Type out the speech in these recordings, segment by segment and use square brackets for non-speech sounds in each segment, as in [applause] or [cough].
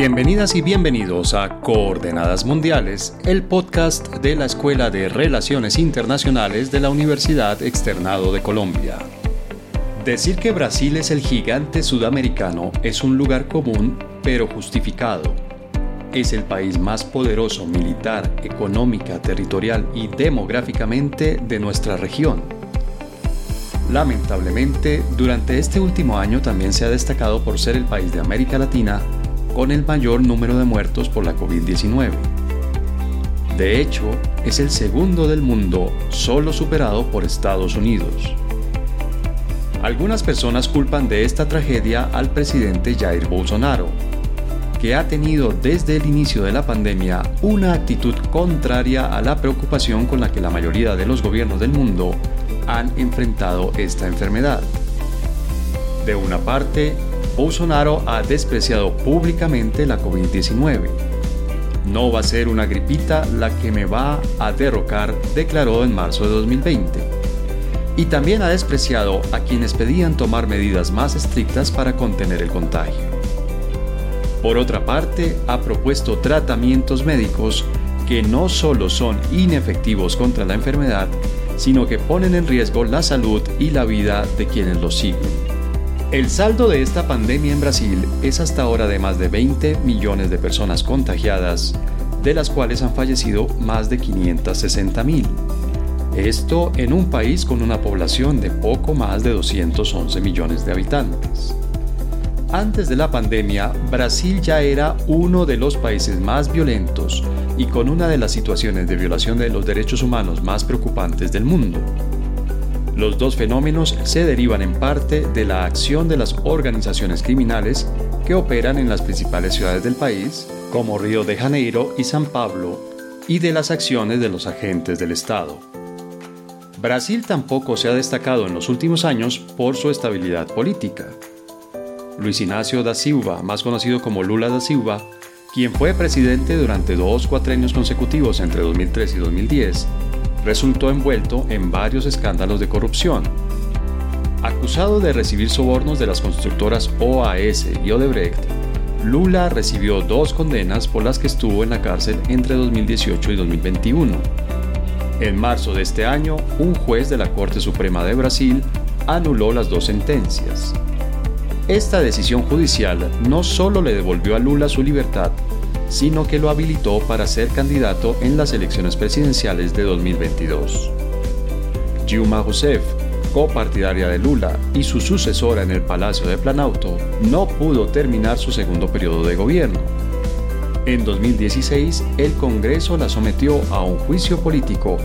Bienvenidas y bienvenidos a Coordenadas Mundiales, el podcast de la Escuela de Relaciones Internacionales de la Universidad Externado de Colombia. Decir que Brasil es el gigante sudamericano es un lugar común, pero justificado. Es el país más poderoso militar, económica, territorial y demográficamente de nuestra región. Lamentablemente, durante este último año también se ha destacado por ser el país de América Latina con el mayor número de muertos por la COVID-19. De hecho, es el segundo del mundo, solo superado por Estados Unidos. Algunas personas culpan de esta tragedia al presidente Jair Bolsonaro, que ha tenido desde el inicio de la pandemia una actitud contraria a la preocupación con la que la mayoría de los gobiernos del mundo han enfrentado esta enfermedad. De una parte, Bolsonaro ha despreciado públicamente la COVID-19. No va a ser una gripita la que me va a derrocar, declaró en marzo de 2020. Y también ha despreciado a quienes pedían tomar medidas más estrictas para contener el contagio. Por otra parte, ha propuesto tratamientos médicos que no solo son inefectivos contra la enfermedad, sino que ponen en riesgo la salud y la vida de quienes los siguen. El saldo de esta pandemia en Brasil es hasta ahora de más de 20 millones de personas contagiadas, de las cuales han fallecido más de 560 mil. Esto en un país con una población de poco más de 211 millones de habitantes. Antes de la pandemia, Brasil ya era uno de los países más violentos y con una de las situaciones de violación de los derechos humanos más preocupantes del mundo. Los dos fenómenos se derivan en parte de la acción de las organizaciones criminales que operan en las principales ciudades del país, como Río de Janeiro y San Pablo, y de las acciones de los agentes del Estado. Brasil tampoco se ha destacado en los últimos años por su estabilidad política. Luis Ignacio da Silva, más conocido como Lula da Silva, quien fue presidente durante dos cuatrenios consecutivos entre 2003 y 2010, resultó envuelto en varios escándalos de corrupción. Acusado de recibir sobornos de las constructoras OAS y Odebrecht, Lula recibió dos condenas por las que estuvo en la cárcel entre 2018 y 2021. En marzo de este año, un juez de la Corte Suprema de Brasil anuló las dos sentencias. Esta decisión judicial no solo le devolvió a Lula su libertad, sino que lo habilitó para ser candidato en las elecciones presidenciales de 2022. Dilma Rousseff, copartidaria de Lula y su sucesora en el Palacio de Planauto, no pudo terminar su segundo periodo de gobierno. En 2016, el Congreso la sometió a un juicio político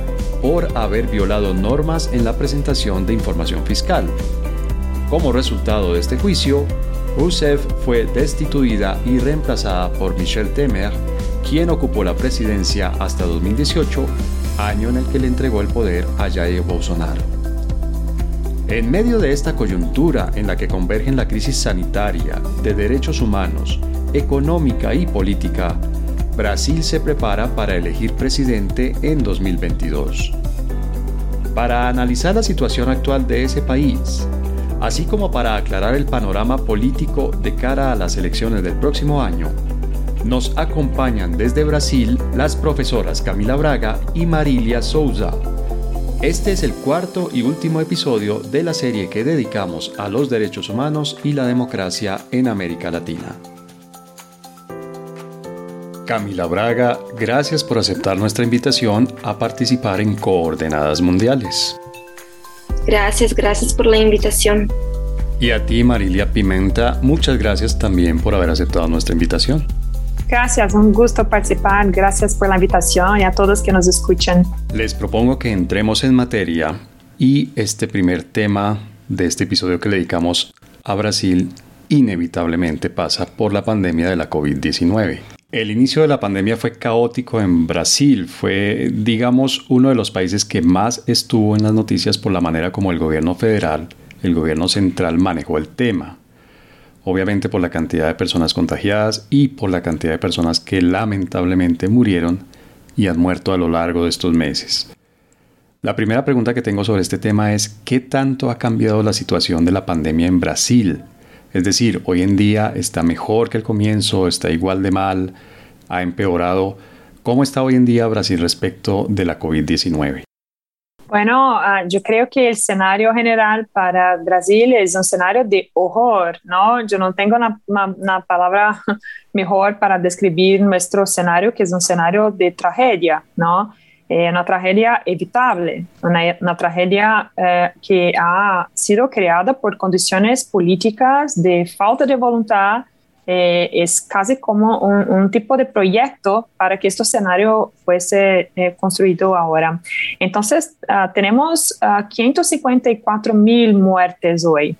por haber violado normas en la presentación de información fiscal. Como resultado de este juicio, Rousseff fue destituida y reemplazada por Michel Temer, quien ocupó la presidencia hasta 2018, año en el que le entregó el poder a Jair Bolsonaro. En medio de esta coyuntura en la que convergen la crisis sanitaria, de derechos humanos, económica y política, Brasil se prepara para elegir presidente en 2022. Para analizar la situación actual de ese país, así como para aclarar el panorama político de cara a las elecciones del próximo año, nos acompañan desde Brasil las profesoras Camila Braga y Marilia Souza. Este es el cuarto y último episodio de la serie que dedicamos a los derechos humanos y la democracia en América Latina. Camila Braga, gracias por aceptar nuestra invitación a participar en Coordenadas Mundiales. Gracias, gracias por la invitación. Y a ti, Marilia Pimenta, muchas gracias también por haber aceptado nuestra invitación. Gracias, un gusto participar. Gracias por la invitación y a todos que nos escuchan. Les propongo que entremos en materia y este primer tema de este episodio que le dedicamos a Brasil inevitablemente pasa por la pandemia de la COVID-19. El inicio de la pandemia fue caótico en Brasil. Fue, digamos, uno de los países que más estuvo en las noticias por la manera como el gobierno federal, el gobierno central manejó el tema. Obviamente por la cantidad de personas contagiadas y por la cantidad de personas que lamentablemente murieron y han muerto a lo largo de estos meses. La primera pregunta que tengo sobre este tema es ¿qué tanto ha cambiado la situación de la pandemia en Brasil? Es decir, hoy en día está mejor que el comienzo, está igual de mal, ha empeorado. ¿Cómo está hoy en día Brasil respecto de la COVID-19? Bueno, uh, yo creo que el escenario general para Brasil es un escenario de horror, ¿no? Yo no tengo una, una, una, palabra [laughs] mejor para describir nuestro escenario, que es un escenario de tragedia, ¿no? Eh, una tragedia evitable, una, una tragedia eh, que ha sido creada por condiciones políticas de falta de voluntad eh, es casi como un, un, tipo de proyecto para que este escenario fuese eh, construido ahora. Entonces, uh, tenemos uh, ah, 554 mil muertes hoy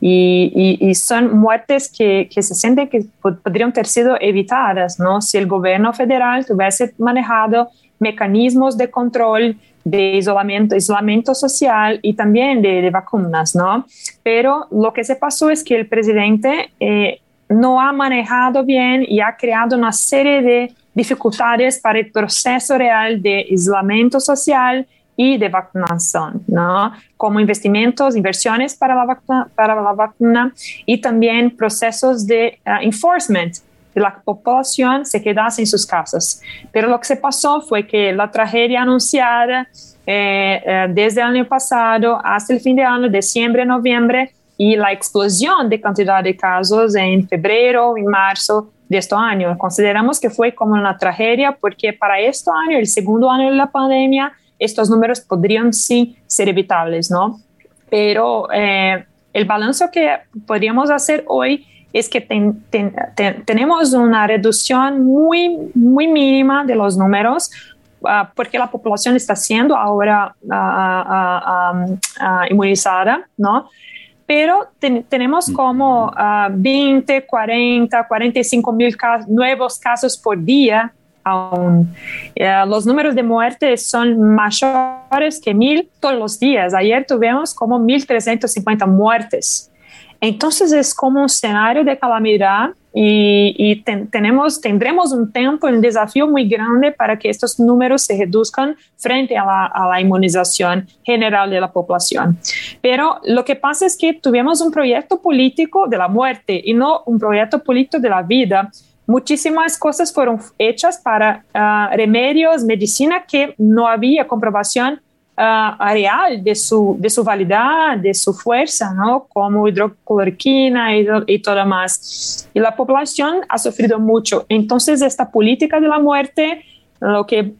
y, y, y, son muertes que, que se sienten que podrían ter sido evitadas, ¿no? Si el gobierno federal tuviese manejado mecanismos de control de isolamiento, isolamiento social y también de, de, vacunas, ¿no? Pero lo que se pasó es que el presidente eh, no ha manejado bien y ha creado una serie de dificultades para el proceso real de aislamiento social y de vacunación, ¿no? Como investimentos, inversiones para la vacuna, para la vacuna y también procesos de uh, enforcement, la población se quedase en sus casas. Pero lo que se pasó fue que la tragedia anunciada eh, eh, desde el año pasado hasta el fin de año, diciembre, noviembre, y la explosión de cantidad de casos en febrero y marzo de este año. Consideramos que fue como una tragedia porque para este año, el segundo año de la pandemia, estos números podrían sí ser evitables, ¿no? Pero eh, el balance que podríamos hacer hoy es que ten, ten, ten, tenemos una reducción muy, muy mínima de los números, Uh, porque la población está siendo ahora uh, uh, inmunizada, ¿no? pero ten, tenemos como uh, 20, 40, 45 mil casos, nuevos casos por día aún. Uh, los números de muertes son mayores que mil todos los días. Ayer tuvimos como 1.350 muertes. Entonces es como un escenario de calamidad y, y ten, tenemos, tendremos un tiempo, un desafío muy grande para que estos números se reduzcan frente a la, a la, inmunización general de la población. Pero lo que pasa es que tuvimos un proyecto político de la muerte y no un proyecto político de la vida. Muchísimas cosas fueron hechas para uh, remedios, medicina que no había comprobación uh, real de su, de su validad, de su fuerza, ¿no? como hidrocloroquina y, y todo más. Y la población ha sufrido mucho. Entonces, esta política de la muerte, lo que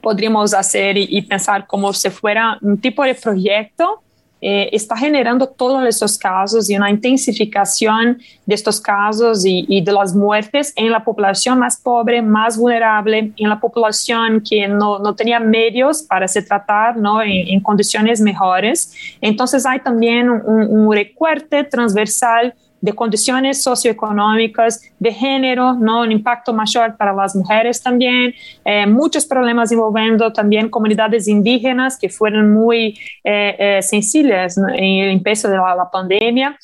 podríamos hacer y, y pensar como si fuera un tipo de proyecto eh, está generando todos estos casos y una intensificación de estos casos y, de las muertes en la población más pobre, más vulnerable, en la población que no, no tenía medios para se tratar ¿no? en, en, condiciones mejores. Entonces hay también un, un recorte transversal de condiciones socioeconómicas, de género, ¿no? un impacto mayor para las mujeres también, eh, muchos problemas envolviendo también comunidades indígenas que fueron muy eh, eh, sensibles en el empiezo de la, la pandemia.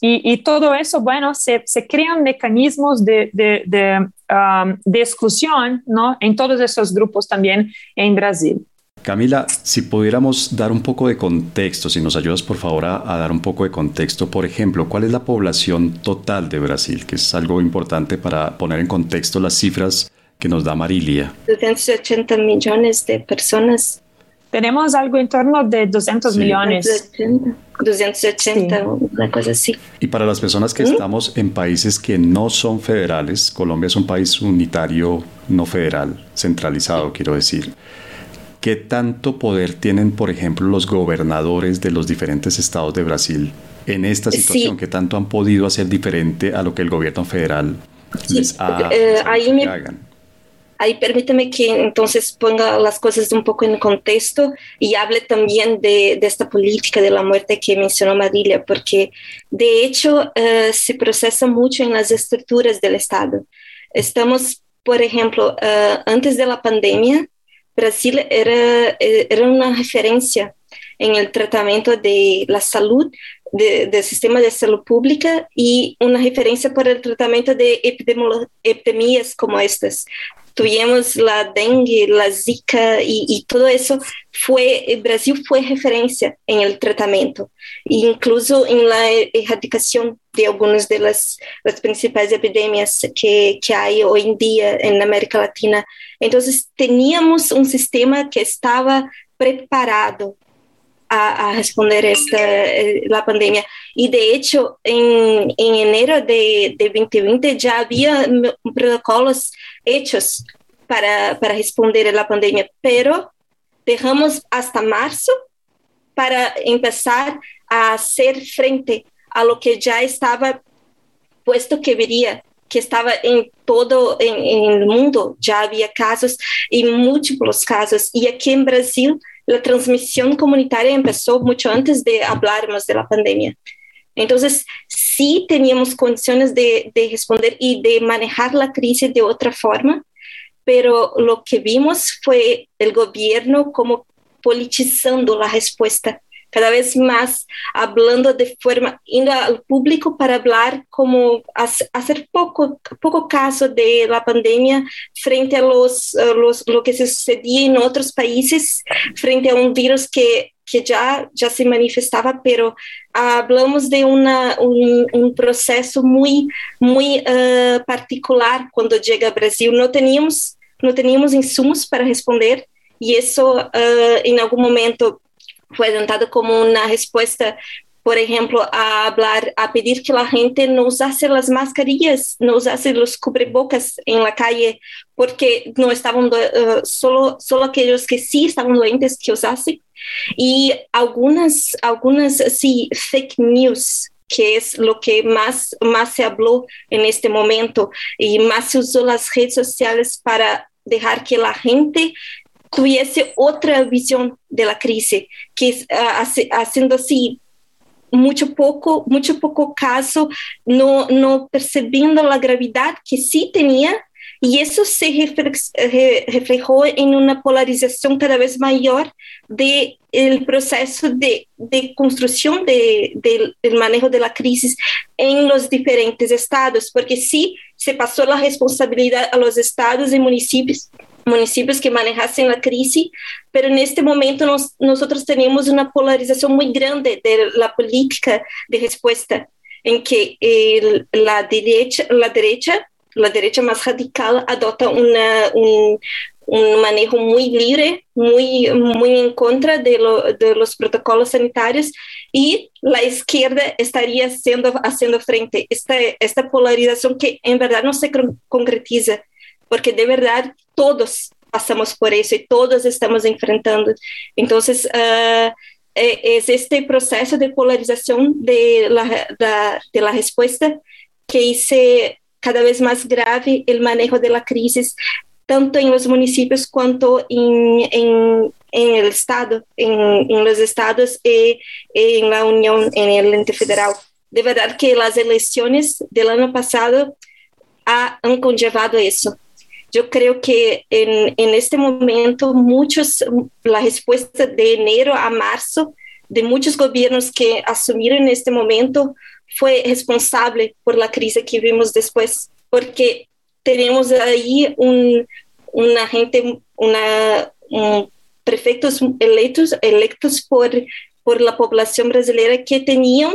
Y, y, todo eso, bueno, se, se crean mecanismos de, de, de, um, de exclusión ¿no? en todos esos grupos también en Brasil. Camila, si pudiéramos dar un poco de contexto, si nos ayudas por favor a, a, dar un poco de contexto, por ejemplo, ¿cuál es la población total de Brasil? Que es algo importante para poner en contexto las cifras que nos da Marilia. 280 millones de personas. Tenemos algo en torno de 200 sí. millones. 280, sí. una cosa así. Y para las personas que ¿Mm? estamos en países que no son federales, Colombia es un país unitario, no federal, centralizado, quiero decir. ¿Qué tanto poder tienen, por ejemplo, los gobernadores de los diferentes estados de Brasil en esta situación? Sí. ¿Qué tanto han podido hacer diferente a lo que el gobierno federal sí. les ha eh, ahí, me, ahí permíteme que entonces ponga las cosas un poco en contexto y hable también de, de esta política de la muerte que mencionó Marilia, porque de hecho uh, se procesa mucho en las estructuras del Estado. Estamos, por ejemplo, uh, antes de la pandemia, Brasil era, era una referencia en el tratamiento de la salud de, del sistema de salud pública y una referencia para el tratamiento de epidemias como estas. Tuvimos la dengue, la zika y, todo eso, fue, Brasil fue referencia en el tratamiento, incluso en la erradicación de algunas de las, las principales epidemias que, que hay hoy en día en América Latina. Entonces, teníamos un sistema que estaba preparado a, responder esta, eh, la pandemia. Y de hecho, en enero de, de, 2020 ya había protocolos hechos para, para responder a la pandemia, pero dejamos hasta marzo para empezar a hacer frente a lo que ya estaba puesto que vería que estaba en todo en, mundo, ya había casos y múltiples casos. Y aquí en Brasil la transmisión comunitaria empezó mucho antes de hablarnos de la pandemia. Entonces, sí teníamos condiciones de, de, responder y de manejar la crisis de otra forma, pero lo que vimos fue el gobierno como politizando la respuesta cada vez más hablando de forma, indo al público para hablar como hacer poco, poco caso de la pandemia frente a los, los, lo que se sucedía en otros países, frente a un virus que, que ya, ya se manifestaba, pero hablamos de una, un, un proceso muy, muy uh, particular cuando llega a Brasil. No teníamos, no teníamos insumos para responder y eso uh, en algún momento fue dado como una respuesta por ejemplo, a hablar, a pedir que la gente no usase las mascarillas, no usase los cubrebocas en la calle, porque no estaban, uh, solo, solo que sí estaban doentes que usasen. Y algunas, algunas, sí, fake news, que es lo que más, más se habló en este momento y más se usó las redes sociales para dejar que la gente tuviese otra visión de la crisis, que uh, haciendo así mucho poco, mucho poco caso, no, no percibiendo la gravedad que sí tenía, y eso se reflejó en una polarización cada vez mayor del el proceso de, de construcción de, del manejo de la crisis en los diferentes estados, porque sí se pasó la responsabilidad a los estados y municipios municipios que manejasen la crisis, pero en este momento nos, nosotros tenemos una polarización muy grande de la política de respuesta, en que el, la, derecha, la derecha, la derecha más radical adopta una, un, un manejo muy libre, muy, muy en contra de, lo, de, los protocolos sanitarios y la izquierda estaría haciendo, haciendo frente esta, esta polarización que en verdad no se concretiza porque de verdad todos pasamos por eso y todos estamos enfrentando. Entonces, uh, es este proceso de polarización de la, da, de la respuesta que hice cada vez más grave el manejo de la crisis, tanto en los municipios cuanto en, en, en el Estado, en, en, los estados y en la Unión, en el ente federal. De verdad que las elecciones del año pasado han conllevado eso. Yo creo que en, en este momento muchos, la respuesta de enero a marzo de muchos gobiernos que asumieron en este momento fue responsable por la crisis que vimos después, porque tenemos ahí un, una gente, una, un prefectos electos, electos por, por la población brasileña que tenían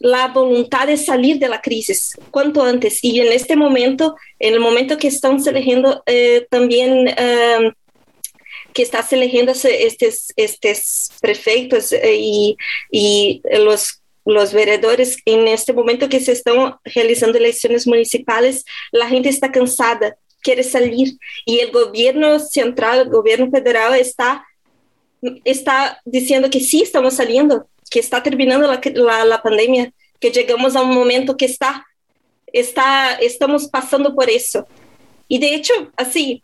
la voluntad de salir de la crisis cuanto antes. Y en este momento, en el momento que estamos eligiendo eh, también, eh, que estás eligiendo estos, estos prefectos eh, y, y los los veredores, en este momento que se están realizando elecciones municipales, la gente está cansada, quiere salir y el gobierno central, el gobierno federal está, está diciendo que sí estamos saliendo, que está terminando la, la, la, pandemia, que llegamos a un momento que está, está, estamos pasando por eso. Y de hecho, así,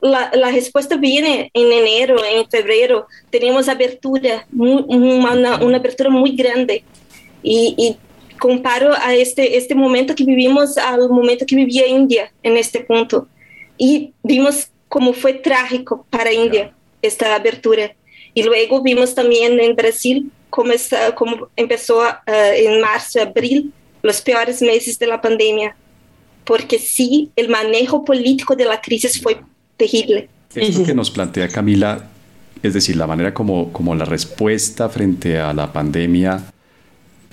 la, la respuesta viene en enero, en febrero, tenemos apertura, muy, una, una, apertura muy grande. Y, y, comparo a este, este momento que vivimos al momento que vivía India en este punto. Y vimos cómo fue trágico para India esta apertura. Y luego vimos también en Brasil como, está, como empezó uh, en marzo, abril, los peores meses de la pandemia. porque sí, el manejo político de la crisis fue terrible. Esto que nos plantea Camila, es decir, la manera como, como la respuesta frente a la pandemia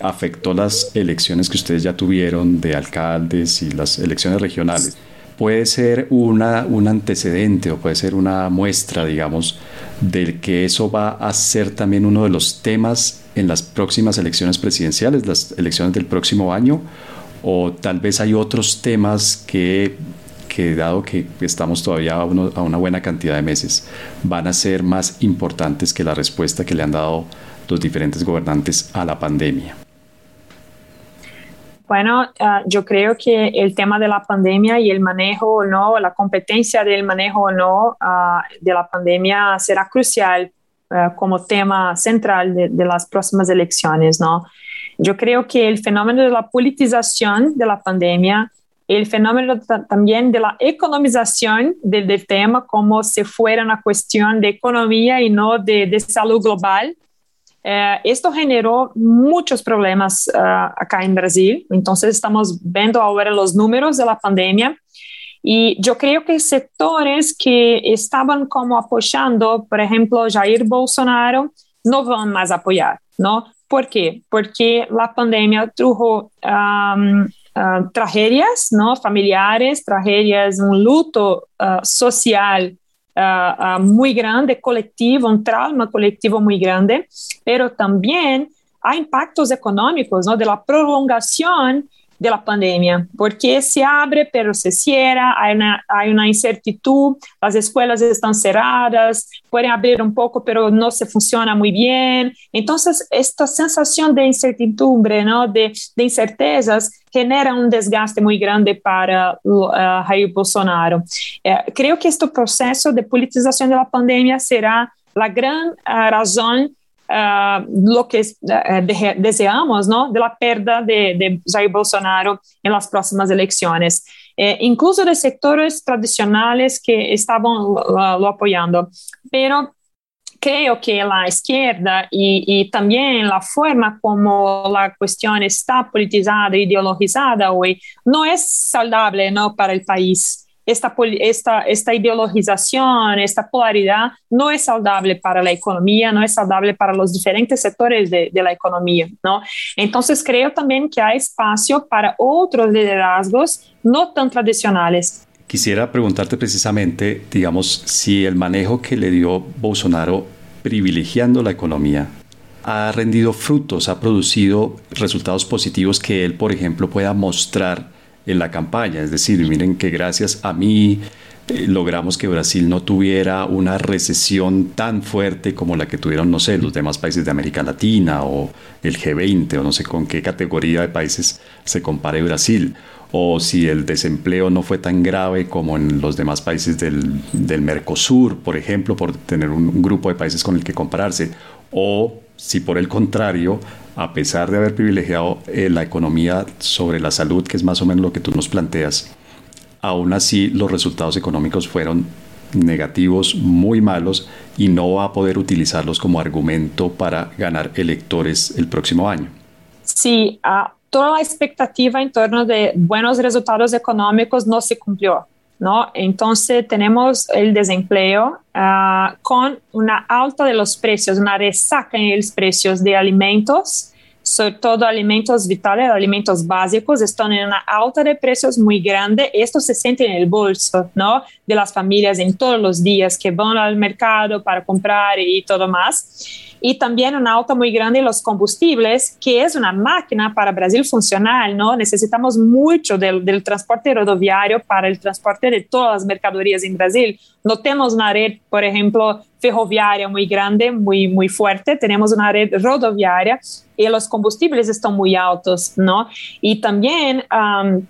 afectó las elecciones que ustedes ya tuvieron de alcaldes y las elecciones regionales. Puede ser una, un antecedente o puede ser una muestra, digamos, de que eso va a ser también uno de los temas en las próximas elecciones presidenciales, las elecciones del próximo año, o tal vez hay otros temas que, que dado que estamos todavía a, una buena cantidad de meses, van a ser más importantes que la respuesta que le han dado los diferentes gobernantes a la pandemia. Bueno, uh, yo creo que el tema de la pandemia y el manejo o no, la competencia del manejo o no uh, de la pandemia será crucial uh, como tema central de, de, las próximas elecciones, ¿no? Yo creo que el fenómeno de la politización de la pandemia, el fenómeno también de la economización del, del, tema como si fuera una cuestión de economía y no de, de salud global, eh, esto generó muchos problemas uh, acá en Brasil, entonces estamos viendo ahora los números de la pandemia y yo creo que sectores que estaban como apoyando, por ejemplo, Jair Bolsonaro, no van más a apoyar, ¿no? ¿Por qué? Porque la pandemia trajo um, uh, tragedias, ¿no? Familiares, tragedias, un luto uh, social muy grande, colectivo, un trauma colectivo muy grande, pero también hay impactos económicos ¿no? de la prolongación de la pandemia, porque se abre pero se cierra, hay una, hay una incertidumbre, las escuelas están cerradas, pueden abrir un poco pero no se funciona muy bien. Entonces, esta sensación de incertidumbre, ¿no? de, de incertezas, genera un desgaste muy grande para uh, Jair Bolsonaro. Uh, creo que este proceso de politización de la pandemia será la gran uh, razón uh, lo que de, deseamos, ¿no? De la pérdida de, de, Jair Bolsonaro en las próximas elecciones. Eh, incluso de sectores tradicionales que estaban uh, lo apoyando. Pero creo que la izquierda y, y, también la forma como la cuestión está politizada, ideologizada hoy, no es saludable ¿no? para el país esta, esta, esta ideologización, esta polaridad no es saludable para la economía, no es saludable para los diferentes sectores de, de, la economía, ¿no? Entonces creo también que hay espacio para otros liderazgos no tan tradicionales. Quisiera preguntarte precisamente, digamos, si el manejo que le dio Bolsonaro privilegiando la economía ha rendido frutos, ha producido resultados positivos que él, por ejemplo, pueda mostrar en la campaña. Es decir, miren que gracias a mí eh, logramos que Brasil no tuviera una recesión tan fuerte como la que tuvieron, no sé, los demás países de América Latina o el G20 o no sé con qué categoría de países se compare Brasil. O si el desempleo no fue tan grave como en los demás países del, del Mercosur, por ejemplo, por tener un grupo de países con el que compararse. O si por el contrario a pesar de haber privilegiado eh, la economía sobre la salud, que es más o menos lo que tú nos planteas, aún así los resultados económicos fueron negativos, muy malos, y no va a poder utilizarlos como argumento para ganar electores el próximo año. Sí, uh, toda la expectativa en torno de buenos resultados económicos no se cumplió. ¿No? Entonces tenemos el desempleo uh, con una alta de los precios, una resaca en los precios de alimentos, sobre todo alimentos vitales, alimentos básicos, están en una alta de precios muy grande. Esto se siente en el bolso, ¿no? De las familias en todos los días que van al mercado para comprar y todo más y también una alta muy grande en los combustibles, que es una máquina para Brasil funcional, ¿no? Necesitamos mucho del, del, transporte rodoviario para el transporte de todas las mercaderías en Brasil. No tenemos una red, por ejemplo, ferroviaria muy grande, muy, muy fuerte, tenemos una red rodoviaria y los combustibles están muy altos, ¿no? Y también... Um,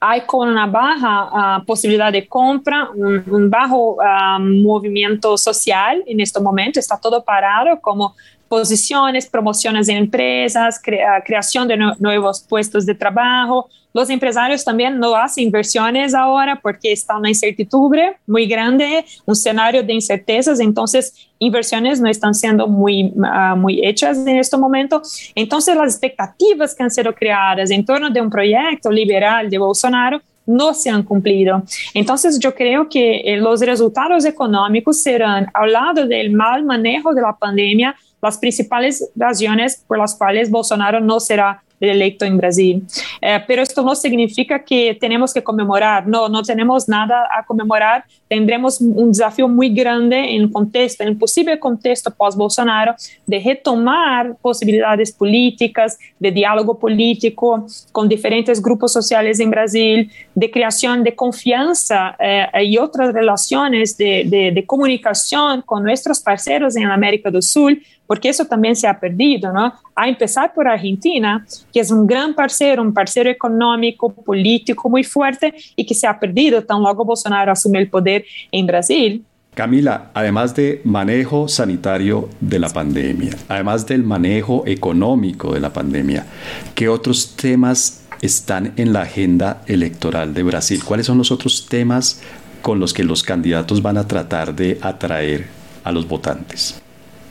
hay con una baja uh, posibilidad de compra, un, bajo uh, movimiento social en este momento, está todo parado como posiciones, promociones en empresas, crea, creación de no, nuevos puestos de trabajo. Los empresarios también no hacen inversiones ahora porque está una incertidumbre muy grande, un escenario de incertezas, entonces inversiones no están siendo muy, uh, muy hechas en este momento. Entonces las expectativas que han sido creadas en torno de un proyecto liberal de Bolsonaro no se han cumplido. Entonces yo creo que eh, los resultados económicos serán, al lado del mal manejo de la pandemia, las principales razones por las cuales Bolsonaro no será electo en Brasil. Eh, pero esto no significa que tenemos que conmemorar, no, no tenemos nada a conmemorar. Tendremos un desafío muy grande en el contexto, en el posible contexto pós-Bolsonaro, de retomar posibilidades políticas, de diálogo político con diferentes grupos sociales en Brasil, de creación de confianza eh, y otras relaciones de, de, de comunicación con nuestros parceros en América del Sur, porque eso también se ha perdido, ¿no? A empezar por Argentina, que es un gran parcero, un parcero económico, político muy fuerte y que se ha perdido tan luego Bolsonaro asume el poder en Brasil. Camila, además de manejo sanitario de la pandemia, además del manejo económico de la pandemia, ¿qué otros temas están en la agenda electoral de Brasil? ¿Cuáles son los otros temas con los que los candidatos van a tratar de atraer a los votantes?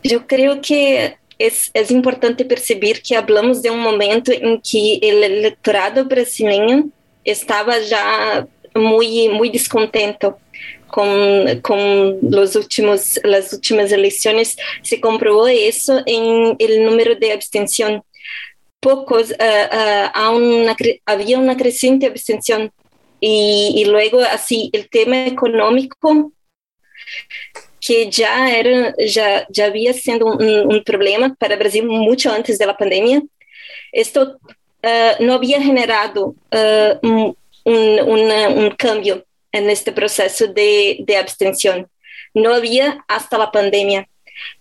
Yo creo que es, importante percibir que hablamos de un momento en que el electorado brasileño estaba ya muy, muy descontento con, con los últimos, las últimas elecciones. Se comprobó eso en el número de abstención. Pocos, uh, uh, había una creciente abstención. Y, y luego, así, el tema económico que ya era ya ya había sido un, un problema para Brasil mucho antes de la pandemia. Esto uh, no había generado uh, un, una, un, cambio en este proceso de, de abstención. No había hasta la pandemia.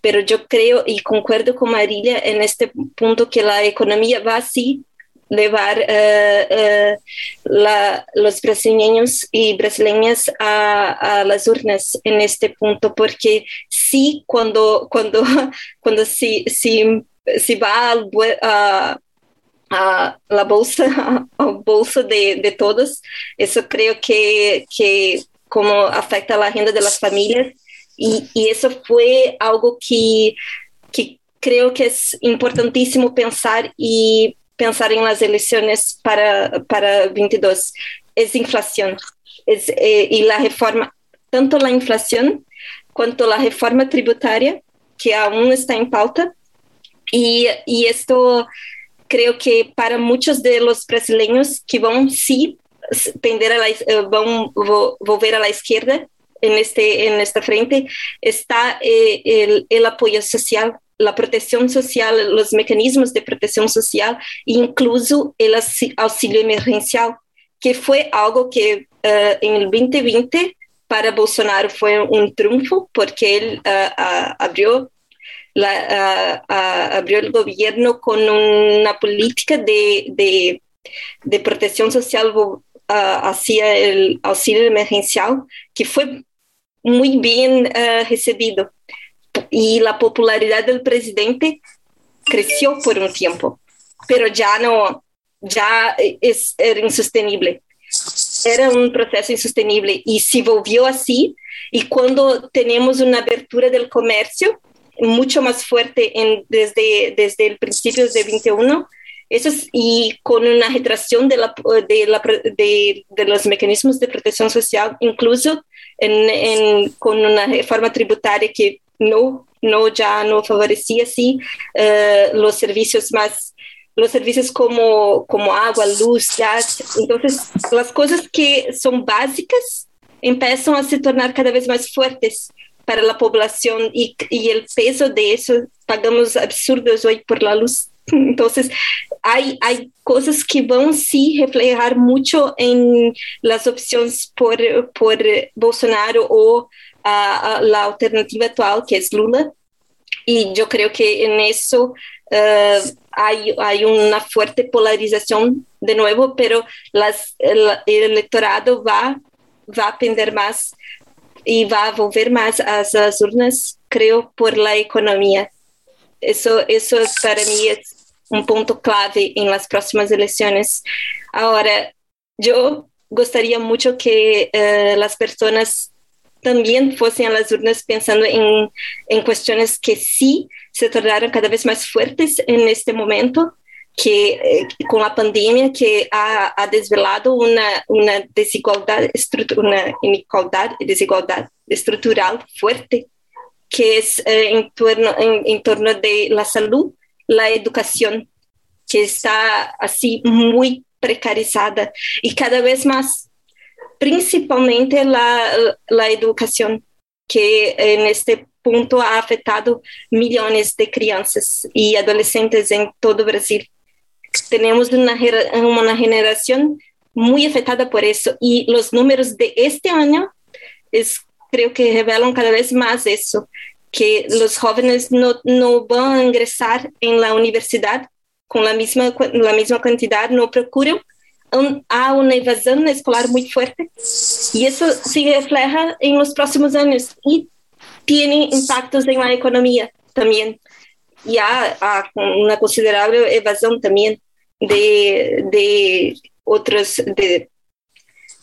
Pero yo creo y concuerdo con Marilia en este punto que la economía va así llevar uh, la, los brasileños y brasileñas a, a, las urnas en este punto, porque sí, cuando, cuando, [laughs] cuando si, si, si va a, a la bolsa, [laughs] al bolso de, de, todos, eso creo que, que como afecta a la agenda de las familias. Y, y eso fue algo que, que creo que es importantísimo pensar y pensar en las elecciones para, para 22 es inflación. Es, eh, y la reforma, tanto la inflación cuanto la reforma tributaria, que aún está en pauta. Y, y esto creo que para muchos de los brasileños que van sí tender a la, eh, van volver a la izquierda en, este, en esta frente, está eh, el, el apoyo social la protección social, los mecanismos de protección social, incluso el auxilio emergencial, que fue algo que uh, en el 2020 para Bolsonaro fue un triunfo porque él uh, abrió, la, abrió el gobierno con una política de, de, de protección social hacia el auxilio emergencial que fue muy bien recibido y la popularidad del presidente creció por un tiempo, pero ya no, ya es, era insostenible. Era un proceso insostenible y se volvió así. Y cuando tenemos una apertura del comercio mucho más fuerte en, desde, desde el principio de 21, eso es, y con una retracción de, la, de, la, de, de, los mecanismos de protección social, incluso en, en, con una reforma tributaria que no, no ya no favorecía así uh, los servicios más los servicios como, como agua, luz, gas. Entonces, las cosas que son básicas empiezan a se tornar cada vez más fuertes para la población y, y el peso de eso pagamos absurdos hoy por la luz. [laughs] Entonces, hay, hay cosas que van sí reflejar mucho en las opciones por, por Bolsonaro o a, a la alternativa actual, que es Lula. Y yo creo que en eso uh, hay, hay, una fuerte polarización de nuevo, pero las, el, el, electorado va, va a pender más y va a volver más a las urnas, creo, por la economía. Eso, eso para mí es un punto clave en las próximas elecciones. Ahora, yo gustaría mucho que uh, las personas también fuesen a las urnas pensando en, en cuestiones que sí se tornaron cada vez más fuertes en este momento, que eh, con la pandemia que ha, desvelado una, una desigualdad, una inequidad y desigualdad estructural fuerte, que es eh, en, torno, en, torno de la salud, la educación, que está así muy precarizada. Y cada vez más, principalmente la, la educación, que en este punto ha afectado millones de crianças y adolescentes en todo Brasil. Tenemos una, una generación muy afectada por eso y los números de este año es, creo que revelan cada vez más eso, que los jóvenes no, no van a ingresar en la universidad con la misma, la misma cantidad, no procuran, un, há una evasión escolar muy fuerte y eso se refleja en los próximos años y tiene impactos en la economía también. Y há, una considerable evasión también de, de otros, de,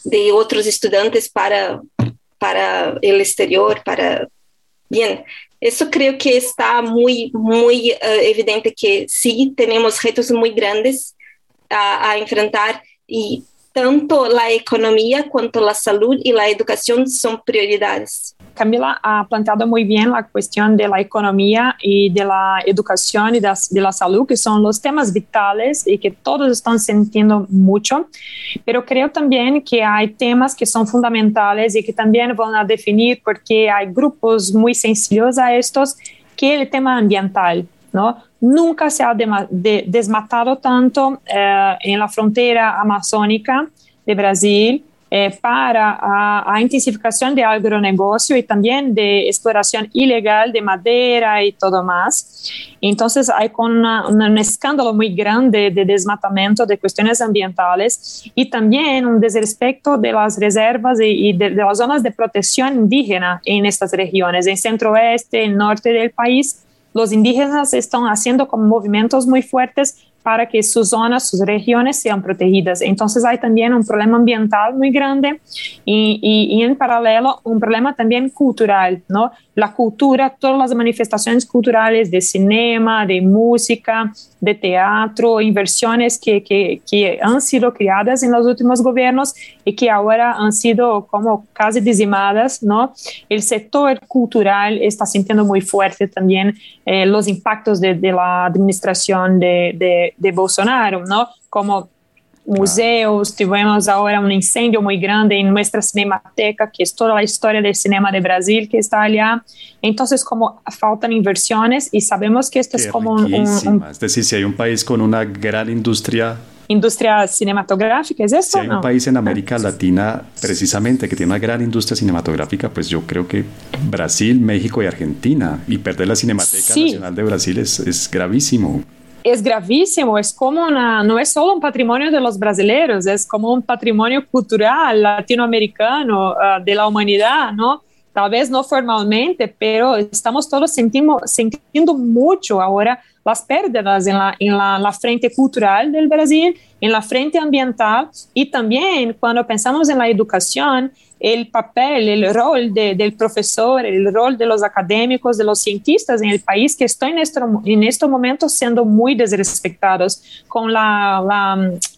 de otros estudiantes para, para el exterior, para... Bien, eso creo que está muy, muy uh, evidente que sí tenemos retos muy grandes a, a enfrentar y tanto la economía cuanto la salud y la educación son prioridades. Camila ha planteado muy bien la cuestión de la economía y de la educación y de, la salud, que son los temas vitales y que todos están sintiendo mucho, pero creo también que hay temas que son fundamentales y que también van a definir porque hay grupos muy sensibles a estos, que el tema ambiental, ¿no? Nunca se ha de, de, desmatado tanto eh, en la frontera amazónica de Brasil, eh, para a, a, intensificación de agronegocio y también de exploración ilegal de madera y todo más. Entonces hay una, una, un escándalo muy grande de desmatamiento de cuestiones ambientales y también un desrespeto de las reservas y, y de, de, las zonas de protección indígena en estas regiones, en centro oeste, en norte del país. Los indígenas están haciendo como movimientos muy fuertes para que sus zonas, sus regiones sean protegidas. Entonces hay también un problema ambiental muy grande y, y, y, en paralelo un problema también cultural, ¿no? La cultura, todas las manifestaciones culturales de cinema, de música, de teatro, inversiones que, que, que han sido creadas en los últimos gobiernos y que ahora han sido como casi dizimadas, ¿no? El sector cultural está sintiendo muy fuerte también eh, los impactos de, de la administración de, de de Bolsonaro, ¿no? Como museos, tivemos ahora un incendio muy grande en nuestra cinemateca, que es toda la historia del cinema de Brasil que está allá. Entonces, como faltan inversiones y sabemos que esto Qué es como un, un, Es decir, si hay un país con una gran industria industria cinematográfica, ¿es eso? Si hay un país en América Latina precisamente que tiene una gran industria cinematográfica, pues yo creo que Brasil, México y Argentina, y perder la Cinemateca Sí. Nacional de Brasil es, es gravísimo. Es gravísimo, es como una, no es solo un patrimonio de los brasileños, es como un patrimonio cultural latinoamericano uh, de la humanidad, ¿no? Tal vez no formalmente, pero estamos todos sintiendo, sintiendo mucho ahora las pérdidas en la, en la, la frente cultural del Brasil, en la frente ambiental y también cuando pensamos en la educación, el papel, el rol de, del profesor, el rol de los académicos, de los cientistas en el país que están en, este, en estos momentos siendo muy desrespectados con la,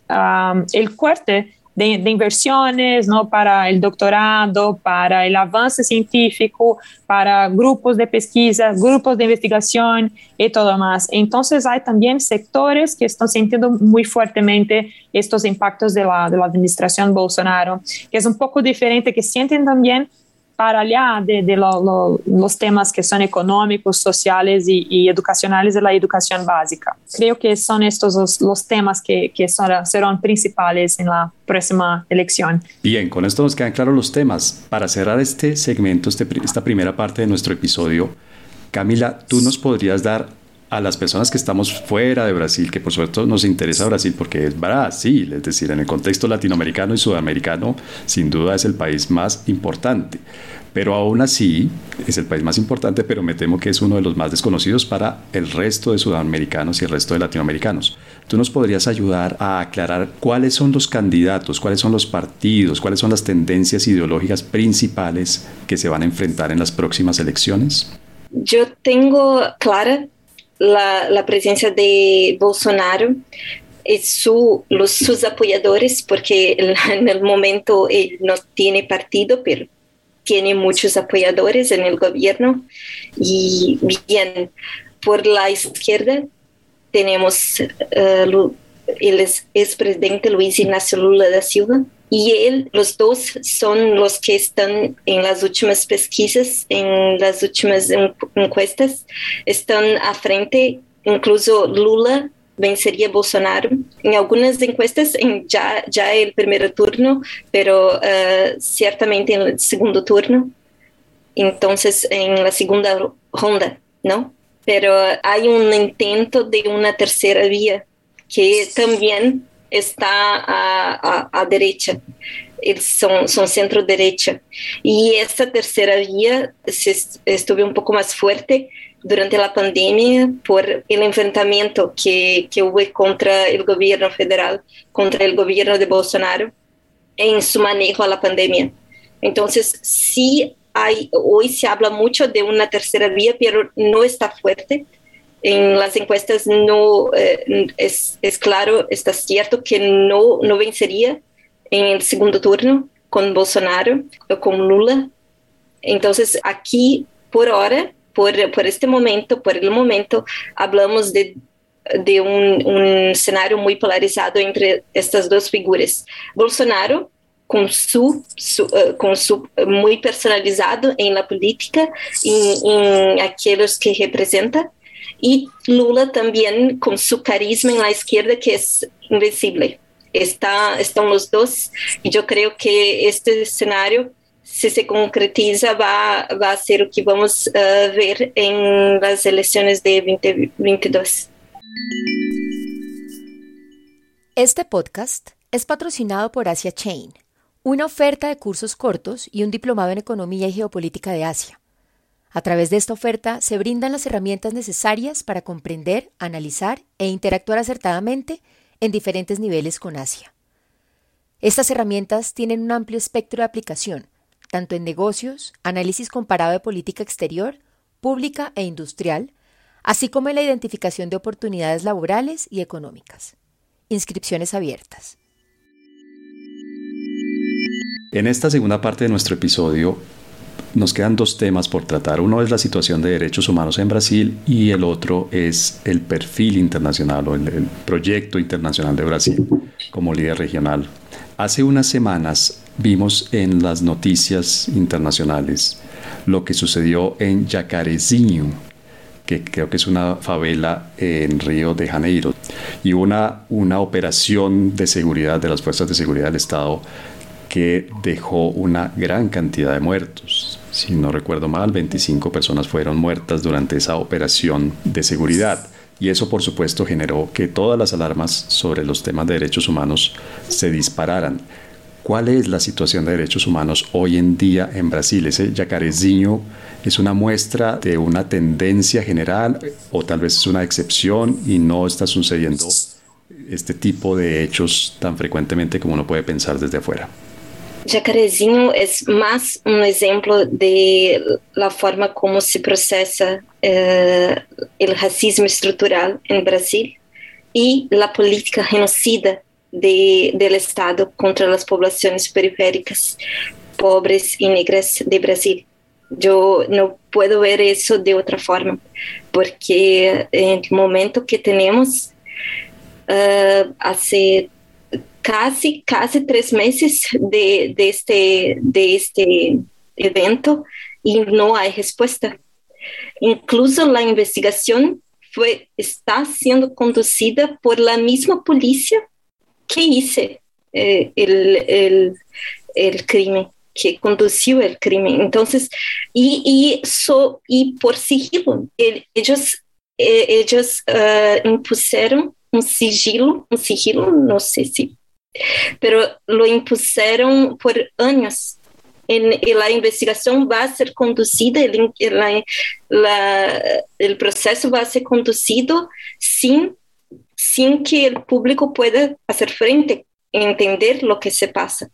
la um, el corte de, inversiones ¿no? para el doctorado, para el avance científico, para grupos de pesquisa, grupos de investigación y todo más. Entonces hay también sectores que están sintiendo muy fuertemente estos impactos de la, de la administración Bolsonaro, que es un poco diferente, que sienten también para allá de, de lo, lo, los temas que son económicos, sociales y, y, educacionales de la educación básica. Creo que son estos los, los temas que, que son, serán principales en la próxima elección. Bien, con esto nos quedan claros los temas. Para cerrar este segmento, este, esta primera parte de nuestro episodio, Camila, tú nos podrías dar a las personas que estamos fuera de Brasil, que por supuesto nos interesa Brasil porque es Brasil, es decir, en el contexto latinoamericano y sudamericano, sin duda es el país más importante. Pero aún así es el país más importante, pero me temo que es uno de los más desconocidos para el resto de sudamericanos y el resto de latinoamericanos. ¿Tú nos podrías ayudar a aclarar cuáles son los candidatos, cuáles son los partidos, cuáles son las tendencias ideológicas principales que se van a enfrentar en las próximas elecciones? Yo tengo clara la, la presencia de Bolsonaro y su, sus apoyadores, porque [laughs] en el momento él no tiene partido, pero tiene muchos apoyadores en el gobierno. Y bien, por la izquierda tenemos uh, el expresidente Luis Ignacio Lula da Silva, y él, los dos son los que están en las últimas pesquisas, en las últimas encuestas, están a frente, incluso Lula vencería Bolsonaro. En algunas encuestas en ya, ya el primer turno, pero uh, ciertamente en el segundo turno, entonces en la segunda ronda, ¿no? Pero hay un intento de una tercera vía que también está a, a, a derecha. Eles são, são centro-derecha. E essa terceira via se, estuve um pouco mais forte durante a pandemia por o enfrentamento que, que houve contra o governo federal, contra o governo de Bolsonaro, em seu manejo à pandemia. Então, se hay, hoje se habla muito de uma terceira via, mas não está forte en las encuestas no eh, es, es, claro, está cierto que no, no vencería en el segundo turno con Bolsonaro o con Lula. Entonces aquí, por ahora, por, por este momento, por el momento, hablamos de de un, un, escenario muy polarizado entre estas dos figuras. Bolsonaro, con su, su uh, con su uh, muy personalizado en la política, en, en aquellos que representa, y Lula también con su carisma en la izquierda que es invisible. Está, están los dos y yo creo que este escenario, si se concretiza, va, va a ser lo que vamos a ver en las elecciones de 2022. Este podcast es patrocinado por Asia Chain, una oferta de cursos cortos y un diplomado en Economía y Geopolítica de Asia. A través de esta oferta se brindan las herramientas necesarias para comprender, analizar e interactuar acertadamente en diferentes niveles con Asia. Estas herramientas tienen un amplio espectro de aplicación, tanto en negocios, análisis comparado de política exterior, pública e industrial, así como en la identificación de oportunidades laborales y económicas. Inscripciones abiertas. En esta segunda parte de nuestro episodio nos quedan dos temas por tratar. Uno es la situación de derechos humanos en Brasil y el otro es el perfil internacional o el, proyecto internacional de Brasil como líder regional. Hace unas semanas vimos en las noticias internacionales lo que sucedió en Jacarezinho, que creo que es una favela en Río de Janeiro, y una, una operación de seguridad de las fuerzas de seguridad del Estado que dejó una gran cantidad de muertos. Si no recuerdo mal, 25 personas fueron muertas durante esa operación de seguridad. Y eso, por supuesto, generó que todas las alarmas sobre los temas de derechos humanos se dispararan. ¿Cuál es la situación de derechos humanos hoy en día en Brasil? ¿Ese yacarezinho es una muestra de una tendencia general o tal vez es una excepción y no está sucediendo este tipo de hechos tan frecuentemente como uno puede pensar desde afuera? Jacarezinho é mais um exemplo de la forma como se processa eh, o racismo estrutural em Brasil e a política genocida de, do Estado contra as populações periféricas pobres e negras de Brasil. Eu não posso ver isso de outra forma, porque no momento que temos, uh, há casi, casi tres meses de, de, este, de este evento y no hay respuesta. Incluso la investigación fue, está siendo conducida por la misma policía que hizo eh, el, el, el, crimen, que condució el crimen. Entonces, y, y, y por sigilo, el, ellos, eh, ellos uh, impusieron un sigilo, un sigilo, no sé si pero lo impusieron por años. En, y la investigación va a ser conducida, el, la, la, el proceso va a ser conducido sin, sin que el público pueda hacer frente, entender lo que se pasa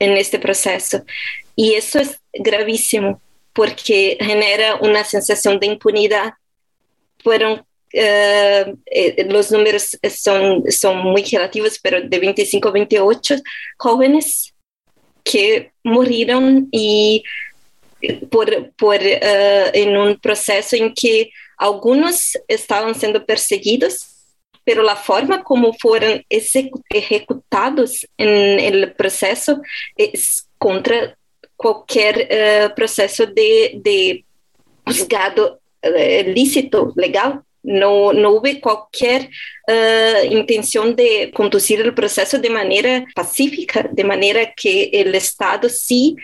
en este proceso. Y eso es gravísimo porque genera una sensación de impunidad. Fueron eh, eh, los números son, son muy relativos, pero de 25 a 28 jóvenes que murieron y por, por en un proceso en que algunos estaban siendo perseguidos pero la forma como fueron ejecutados en el proceso es contra cualquier proceso de, de juzgado lícito, legal. No, no hubo cualquier uh, intención de conducir el proceso de manera pacífica, de manera que el Estado sí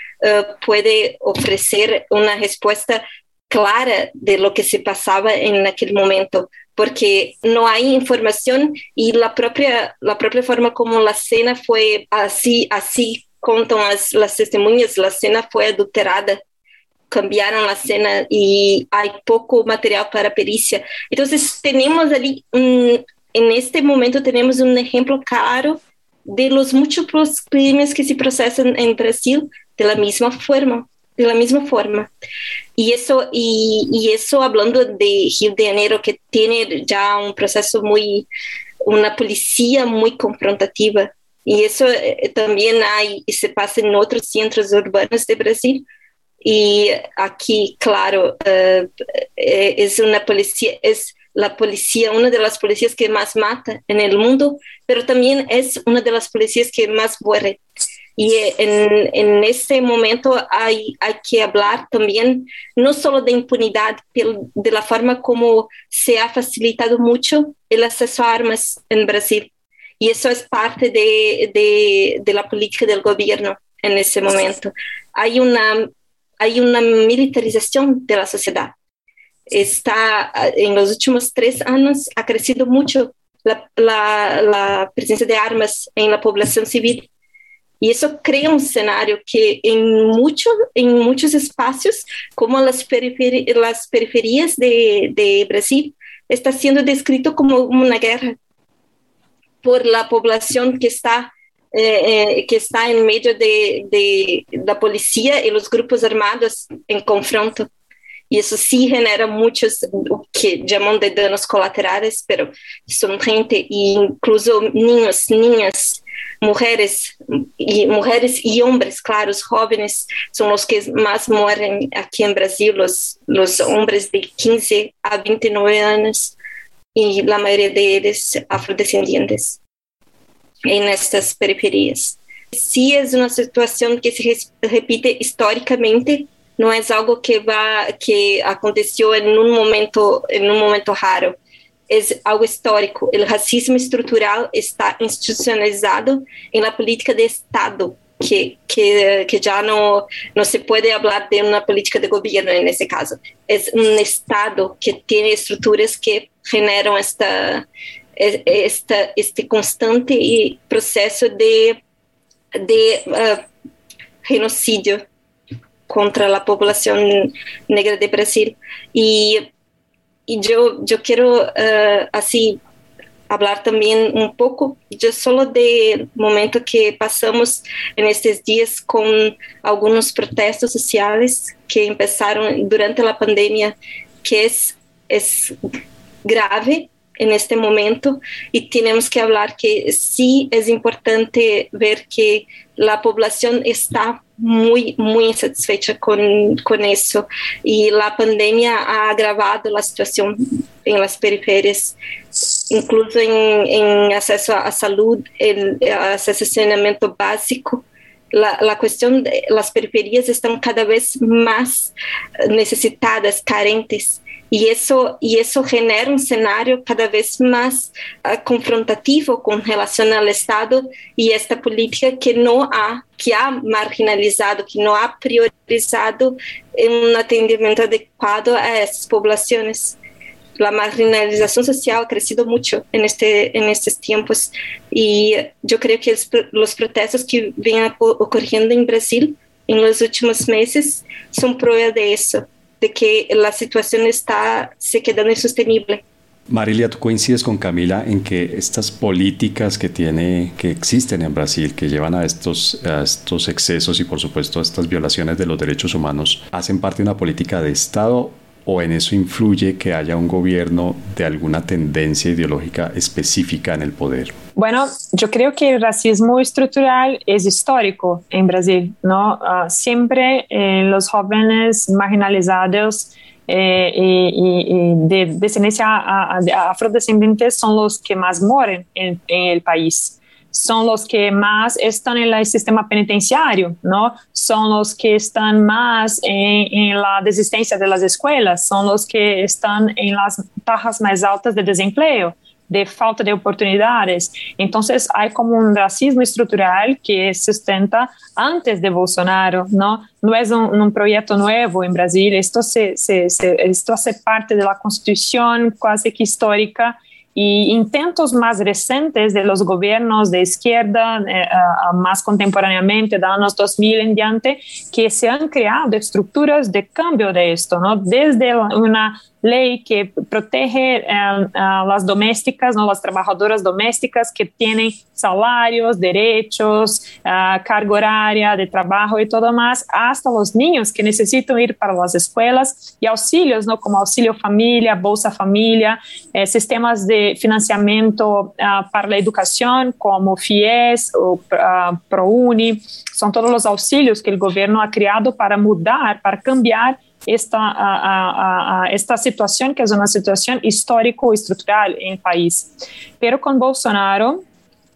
puede ofrecer una respuesta clara de lo que se pasaba en aquel momento, porque no hay información y la propia, la propia forma como la escena fue así, así contam as, as testemunhas, a cena foi adulterada, cambiaram a cena e há pouco material para perícia. Então, temos ali, um, neste momento, temos um exemplo claro de los múltiplos crimes que se processam em Brasil de la misma forma, de la misma forma. E isso e, e isso hablando de Rio de Janeiro que tem já um processo muito uma polícia muito confrontativa Y eso eh, también hay, se pasa en otros centros urbanos de Brasil. Y aquí, claro, uh, es una policía, es la policía, una de las policías que más mata en el mundo, pero también es una de las policías que más muere. Y en, en este momento hay, hay que hablar también no solo de impunidad, pero de la forma como se ha facilitado mucho el acceso a armas en Brasil. Y eso es parte de, de, de la política del gobierno en ese momento. Hay una, hay una militarización de la sociedad. Está, en los últimos tres años ha crecido mucho la, la, la, presencia de armas en la población civil. Y eso crea un escenario que en, mucho, en muchos espacios, como las, periferi las periferias de, de Brasil, está siendo descrito como una guerra por la población que está, eh, eh, que está en medio de, de, la policía y los grupos armados en confronto. Y eso sí genera muchos, que llaman de danos colaterales, pero son gente, incluso niños, niñas, mujeres y mujeres y hombres, claro, jóvenes son los que más mueren aquí en Brasil, los, los hombres de 15 a 29 años y la mayoría de ellos afrodescendientes en estas periferias. Sí es una situación que se repite históricamente, no es algo que va que aconteció en un momento en un momento raro. Es algo histórico. El racismo estructural está institucionalizado en la política de Estado, que, que, que, ya no, no se puede hablar de una política de gobierno en ese caso. Es un Estado que tiene estructuras que generan esta, esta, este constante proceso de, de uh, genocidio contra la población negra de Brasil. Y, y yo, yo quiero uh, así hablar también un poco, yo solo del momento que pasamos en estos días con algunos protestos sociales que empezaron durante la pandemia, que es, es grave en este momento y tenemos que hablar que sí es importante ver que la población está muy, muy insatisfecha con, con eso y la pandemia ha agravado la situación en las periferias, incluso en, en acceso a salud, el, acceso a saneamiento básico. La, la, cuestión de las periferias están cada vez más necesitadas, carentes y eso, y eso genera un escenario cada vez más uh, confrontativo con relación al Estado y esta política que no ha, que ha marginalizado, que no ha priorizado un atendimiento adecuado a estas poblaciones. La marginalización social ha crecido mucho en, este, tiempos y yo creo que los protestos que vienen ocurriendo en Brasil en los últimos meses son prueba de de que la situación está se quedando insostenible. Marilia, tú coincides con Camila en que estas políticas que tiene, que existen en Brasil, que llevan a estos, a estos excesos y por supuesto a estas violaciones de los derechos humanos, hacen parte de una política de Estado o en eso influye que haya un gobierno de alguna tendencia ideológica específica en el poder? Bueno, yo creo que el racismo estructural es histórico en Brasil, ¿no? Uh, siempre eh, los jóvenes marginalizados eh, y, de descendencia afrodescendientes son los que más mueren en, en el país son los que están en el sistema penitenciario, ¿no? Son los que están más en, en, la desistencia de las escuelas, son los que están en las tajas más altas de desempleo, de falta de oportunidades. Entonces hay como un racismo estructural que sustenta antes de Bolsonaro, ¿no? No es un, un proyecto nuevo en Brasil, esto, se, se, se, parte de la constitución casi que histórica y intentos más recientes de los gobiernos de izquierda, eh, uh, más contemporáneamente, de años 2000 en diante, que se han creado estructuras de cambio de esto, ¿no? Desde una ley que protege uh, a las domésticas, ¿no? las trabajadoras domésticas que tienen salarios, derechos, uh, carga horaria de trabajo y todo más, hasta los niños que necesitan ir para las escuelas y auxilios, ¿no? como auxilio familia, bolsa familia, eh, sistemas de financiamiento uh, para la educación como FIES o ProUni, son todos los auxilios que el gobierno ha creado para mudar, para cambiar esta, a, a, a, esta situación que es una situación histórico-estructural en el país. Pero con Bolsonaro,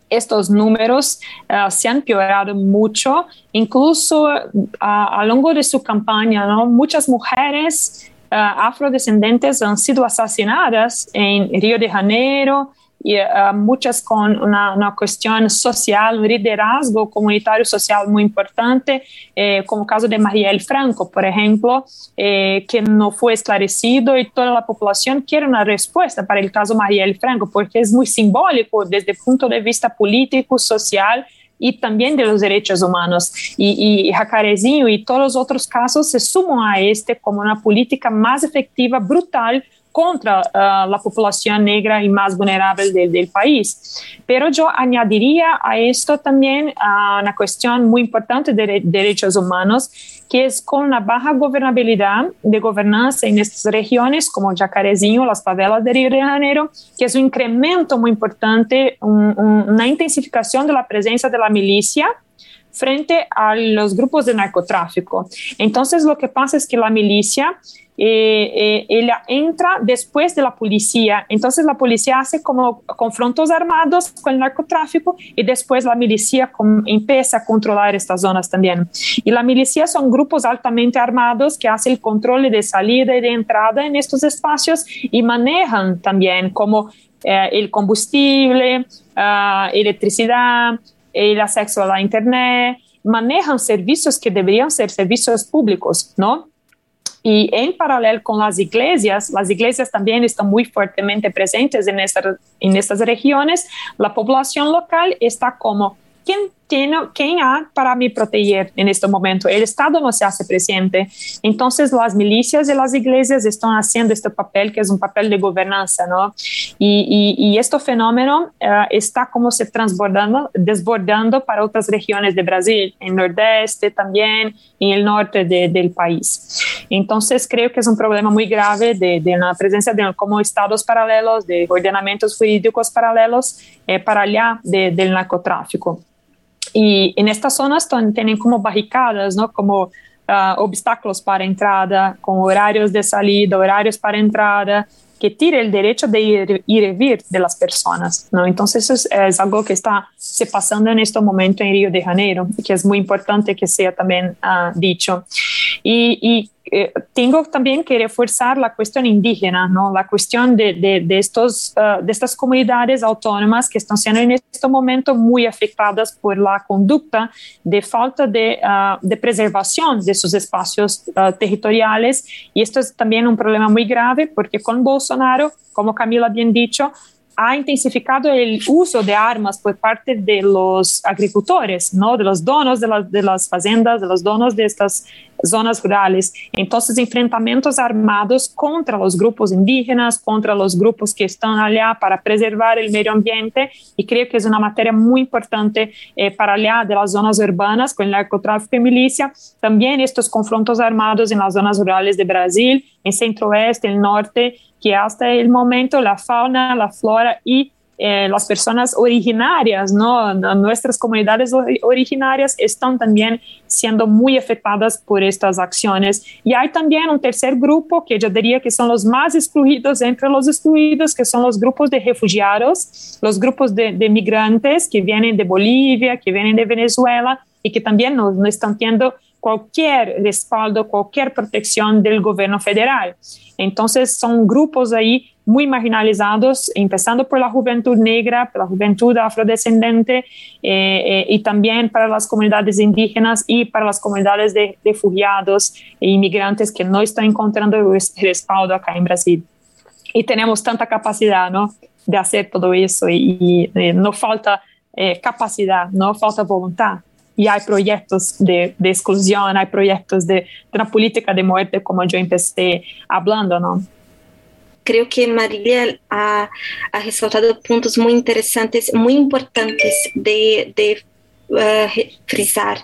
estos números uh, se han empeorado mucho, incluso uh, a lo largo de su campaña, ¿no? muchas mujeres uh, afrodescendentes han sido asesinadas en Río de Janeiro, y uh, muchas con una, una, cuestión social, liderazgo comunitario social muy importante, eh, como el caso de Marielle Franco, por ejemplo, eh, que no fue esclarecido y toda la población quiere una respuesta para el caso Marielle Franco, porque es muy simbólico desde el punto de vista político, social y también de los derechos humanos. Y, Jacarezinho y todos los otros casos se suman a este como una política más efectiva, brutal, contra uh, la población negra y más vulnerable de, del país. Pero yo añadiría a esto también uh, una cuestión muy importante de, de derechos humanos, que es con la baja gobernabilidad de gobernanza en estas regiones, como Jacarezinho, las favelas de Río de Janeiro, que es un incremento muy importante, un, un, una intensificación de la presencia de la milicia frente a los grupos de narcotráfico. Entonces, lo que pasa es que la milicia eh, eh, ella entra después de la policía. Entonces la policía hace como confrontos armados con el narcotráfico y después la milicia empieza a controlar estas zonas también. Y la milicia son grupos altamente armados que hacen el control de salida y de entrada en estos espacios y manejan también como eh, el combustible, uh, electricidad, el acceso a la internet, manejan servicios que deberían ser servicios públicos, ¿no? Y en paralelo con las iglesias, las iglesias también están muy fuertemente presentes en, esta, en estas regiones, la población local está como, ¿quién tiene, ¿quién hay para me proteger en este momento? El Estado no se hace presente. Entonces, las milicias de las iglesias están haciendo este papel, que es un papel de gobernanza, ¿no? Y, y, y este fenómeno uh, está como se transbordando, desbordando para otras regiones de Brasil, en Nordeste también, y el norte de, del país. Entonces, creo que es un problema muy grave de, de la presencia de como estados paralelos, de ordenamientos jurídicos paralelos eh, para allá de, del narcotráfico. Y en estas zonas tienen como barricadas, ¿no? Como uh, obstáculos para entrada, con horarios de salida, horarios para entrada, que tira el derecho de ir, y vir de las personas, ¿no? Entonces es, es, algo que está se pasando en este momento en Río de Janeiro, que es muy importante que sea también uh, dicho. Y, y eh, tengo también que reforzar la cuestión indígena, ¿no? la cuestión de, de, de estos, uh, de estas comunidades autónomas que están siendo en este momento muy afectadas por la conducta de falta de, uh, de preservación de sus espacios uh, territoriales. Y esto es también un problema muy grave porque con Bolsonaro, como Camila bien dicho, ha intensificado el uso de armas por parte de los agricultores, ¿no? de los donos de, la, de las fazendas, de los donos de estas zonas rurales. Entonces, enfrentamientos armados contra los grupos indígenas, contra los grupos que están allá para preservar el medio ambiente, y creo que es una materia muy importante eh, para allá de las zonas urbanas con el narcotráfico y milicia. También estos confrontos armados en las zonas rurales de Brasil, en centro-oeste, el norte, que hasta el momento la fauna, la flora y eh, las personas originarias, ¿no? nuestras comunidades originarias están también siendo muy afectadas por estas acciones. Y hay también un tercer grupo que yo diría que son los más excluidos entre los excluidos, que son los grupos de refugiados, los grupos de, migrantes que vienen de Bolivia, que vienen de Venezuela y que también no, están teniendo cualquier respaldo, cualquier protección del gobierno federal. Entonces son grupos ahí muy marginalizados, empezando por la juventud negra, por la juventud afrodescendente eh, eh, y también para las comunidades indígenas y para las comunidades de refugiados e inmigrantes que no están encontrando respaldo acá en Brasil. Y tenemos tanta capacidad ¿no? de hacer todo eso y, y no falta eh, capacidad, no falta voluntad y hay proyectos de, exclusión, hay proyectos de, de, una política de muerte, como yo empecé hablando, ¿no? Creo que María ha, ha resaltado puntos muy interesantes, muy importantes de, de uh, frisar,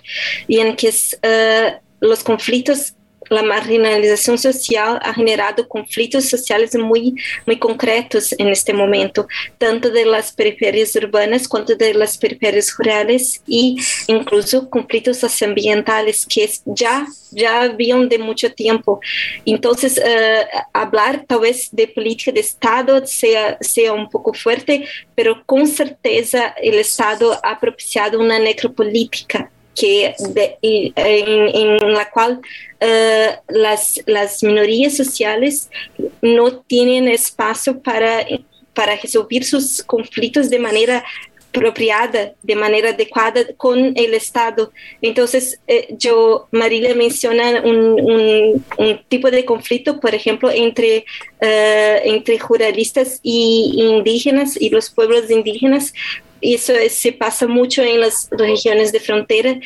y en que es, uh, los conflictos la marginalización social ha generado conflictos sociales muy, muy concretos en este momento, tanto de las periferias urbanas cuanto de las periferias rurales y incluso conflictos socioambientales que ya, ya habían de mucho tiempo. Entonces, uh, hablar tal vez de política de Estado sea, sea un poco fuerte, pero con certeza el Estado ha propiciado una necropolítica que en, la cual uh, las, las minorías sociales no tienen espacio para, para resolver sus conflictos de manera apropiada, de manera adecuada con el Estado. Entonces, eh, yo, Marilia menciona un, un, un, tipo de conflicto, por ejemplo, entre, uh, entre ruralistas y indígenas y los pueblos indígenas, eso se pasa mucho en las regiones de frontera,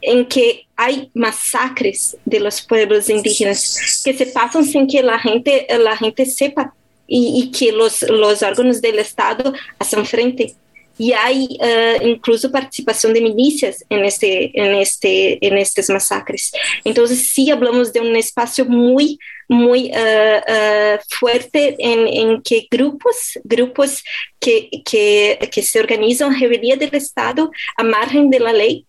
en que hay masacres de los pueblos indígenas que se pasan sin que la gente, la gente sepa y, y que los, los órganos del Estado hacen frente y hay uh, incluso participación de milicias en, este, en, este, en estos masacres. Entonces sí hablamos de un espacio muy, muy uh, uh, fuerte en, en, que grupos, grupos que, que, que se organizan rebeldía del Estado a margen de la ley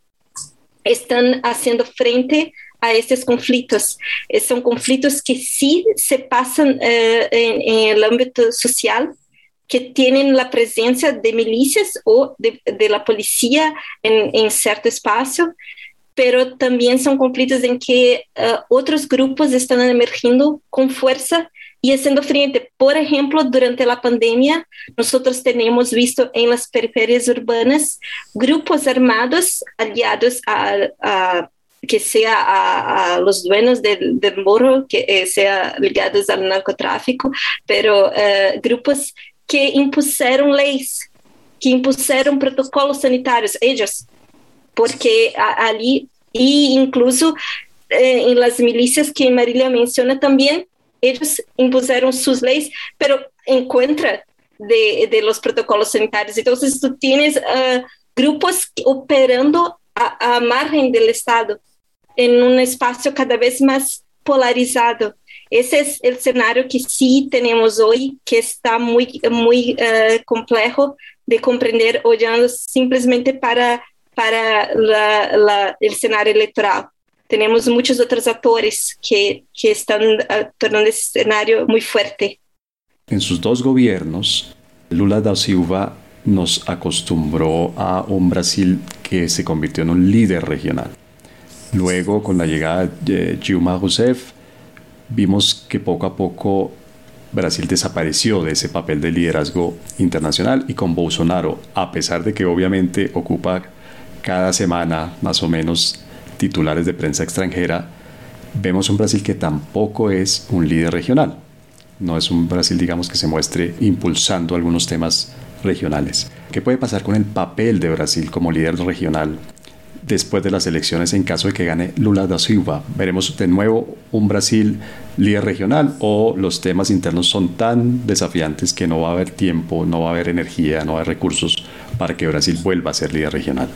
están haciendo frente a estos conflictos. Son conflictos que sí se pasan en, en el ámbito social, que tienen la presencia de milicias o de, de la policía en, en, cierto espacio, pero también son conflictos en que uh, otros grupos están emergiendo con fuerza y haciendo frente. Por ejemplo, durante la pandemia, nosotros tenemos visto en las periferias urbanas grupos armados aliados a, a que sea a, a, los dueños del, del que eh, sea ligados al narcotráfico, pero uh, grupos que impuseram leis, que impuseram protocolos sanitários, eles, porque ali, e incluso eh, em las milícias que Marília menciona também, eles impuseram suas leis, pero em contra de, de los protocolos sanitários. Então, tu tienes uh, grupos operando a margem do Estado em um espaço cada vez mais polarizado. Ese es el escenario que sí tenemos hoy, que está muy, muy uh, complejo de comprender olhando simplemente para, para la, la, el escenario electoral. Tenemos muchos otros actores que, que están uh, tornando ese escenario muy fuerte. En sus dos gobiernos, Lula da Silva nos acostumbró a un Brasil que se convirtió en un líder regional. Luego, con la llegada de Dilma Rousseff, vimos que poco a poco Brasil desapareció de ese papel de liderazgo internacional y con Bolsonaro, a pesar de que obviamente ocupa cada semana más o menos titulares de prensa extranjera, vemos un Brasil que tampoco es un líder regional. No es un Brasil, digamos, que se muestre impulsando algunos temas regionales. ¿Qué puede pasar con el papel de Brasil como líder regional después de las elecciones en caso de que gane Lula da Silva? ¿Veremos de nuevo un Brasil líder regional o los temas internos son tan desafiantes que no va a haber tiempo, no va a haber energía, no va a haber recursos para que Brasil vuelva a ser líder regional?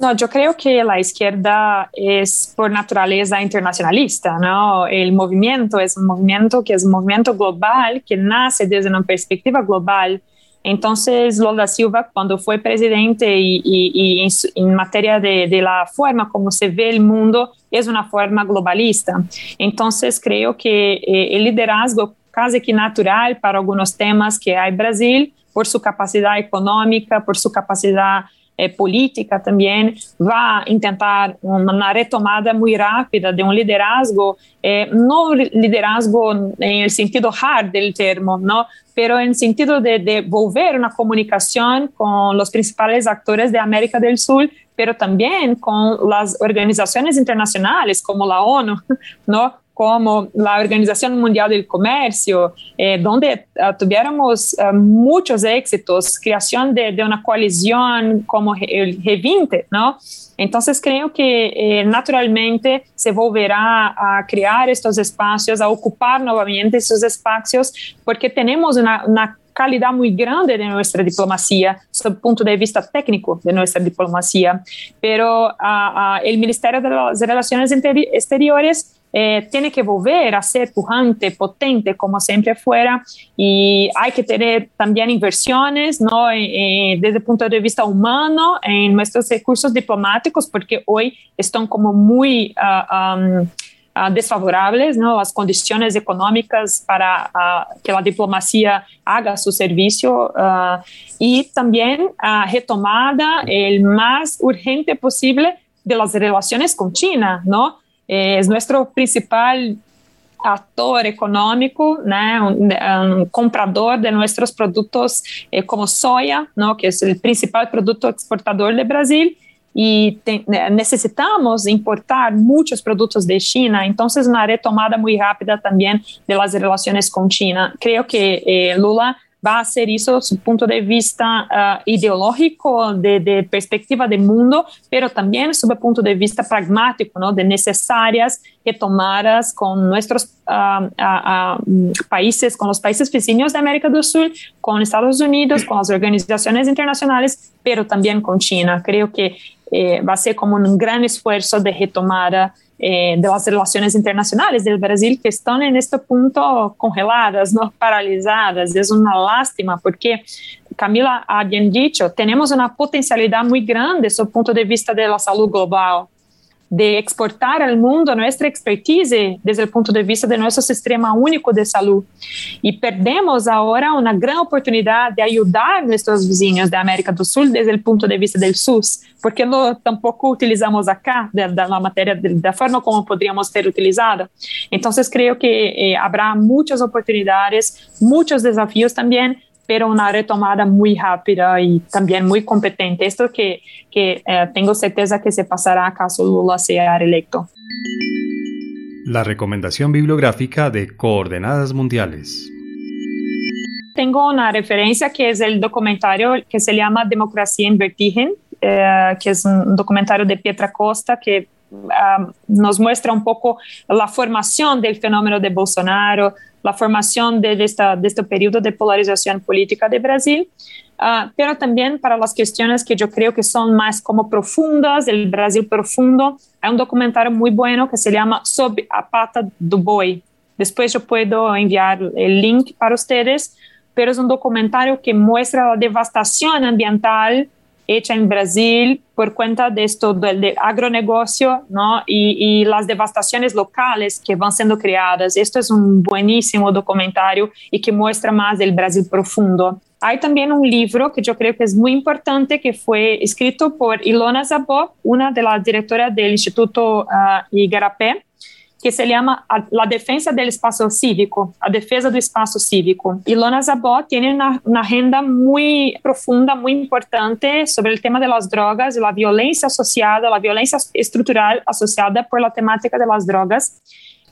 No, yo creo que la izquierda es por naturaleza internacionalista, ¿no? El movimiento es un movimiento que es un movimiento global, que nace desde una perspectiva global. Entonces, Lula Silva, cuando fue presidente y, y en, en, materia de, de, la forma como se ve el mundo, es una forma globalista. Entonces, creo que eh, el liderazgo casi que natural para algunos temas que hay en Brasil, por su capacidad económica, por su capacidad eh, política também vai tentar uma retomada muito rápida de um liderazgo, eh, não liderazgo em sentido hard do termo, não, pero en sentido de, de volver una comunicación con los principales actores de América del Sur, pero también con las organizaciones internacionales como la ONU, [laughs] ¿no? como la Organización Mundial del Comercio, eh, donde uh, tuviéramos uh, muchos éxitos, creación de, de, una coalición como el G20, ¿no? Entonces creo que eh, naturalmente se volverá a crear estos espacios, a ocupar nuevamente esos espacios, porque tenemos una, calidad muy grande de nuestra diplomacia, desde el punto de vista técnico de nuestra diplomacia. Pero uh, uh, el Ministerio de las Relaciones Exteriores eh, tiene que volver a ser pujante, potente, como siempre fuera, y hay que tener también inversiones, ¿no? Eh, desde el punto de vista humano en nuestros recursos diplomáticos, porque hoy están como muy uh, um, uh, condiciones económicas para uh, que la diplomacia haga su servicio y también retomada el más urgente posible de las relaciones con China, ¿no? Es nuestro principal actor económico, né, un, un, comprador de nuestros productos eh, como soya, ¿no? que es el principal producto exportador de Brasil, y te, necesitamos importar muchos productos de China, entonces una retomada muy rápida también de las relaciones con China. Creo que eh, Lula va a hacer eso su punto de vista uh, ideológico, de, de, perspectiva de mundo, pero también el punto de vista pragmático, ¿no? de necesarias retomadas con nuestros uh, uh, países, con los países vecinos de América del Sur, con Estados Unidos, con las organizaciones internacionales, pero también con China. Creo que eh, va a ser como un gran esfuerzo de retomada eh, de las relaciones internacionales del Brasil que están en este punto congeladas, no paralizadas. Es una lástima porque Camila ha bien dicho, tenemos una potencialidad muy grande desde el punto de vista de la salud global de exportar al mundo nuestra expertise desde el punto de vista de nuestro sistema único de salud. Y perdemos ahora una gran oportunidad de ayudar a nuestros vecinos de América do Sul desde el punto de vista del SUS, porque no tampoco utilizamos acá la materia de, de, forma como podríamos ser utilizada. Entonces creo que eh, habrá muchas oportunidades, muchos desafíos también, pero una retomada muy rápida y también muy competente. Esto que, que eh, tengo certeza que se pasará caso Lula sea electo. La recomendación bibliográfica de Coordenadas Mundiales. Tengo una referencia que es el documentario que se llama Democracia en Vertigen, eh, que es un documentario de Pietra Costa que uh, nos muestra un poco la formación del fenómeno de Bolsonaro, la formación de, esta, de este periodo de polarización política de Brasil, uh, pero también para las cuestiones que yo creo que son más como profundas, el Brasil profundo. Hay un documentario muy bueno que se llama Sob a pata do boi. Después yo puedo enviar el link para ustedes, pero es un documentario que muestra la devastación ambiental hecha en Brasil por cuenta de esto del, agronegocio ¿no? y, y, las devastaciones locales que van siendo creadas. Esto es un buenísimo documentario y que muestra más del Brasil profundo. Hay también un libro que yo creo que es muy importante que fue escrito por Ilona Zabó, una de las del Instituto uh, Igarapé, que se llama La Defensa del Espacio Cívico, a defesa del espacio cívico. Y Lona Zabot tiene una, una, agenda muy profunda, muy importante sobre el tema de las drogas y la violencia asociada, la violencia estructural asociada por la temática de las drogas.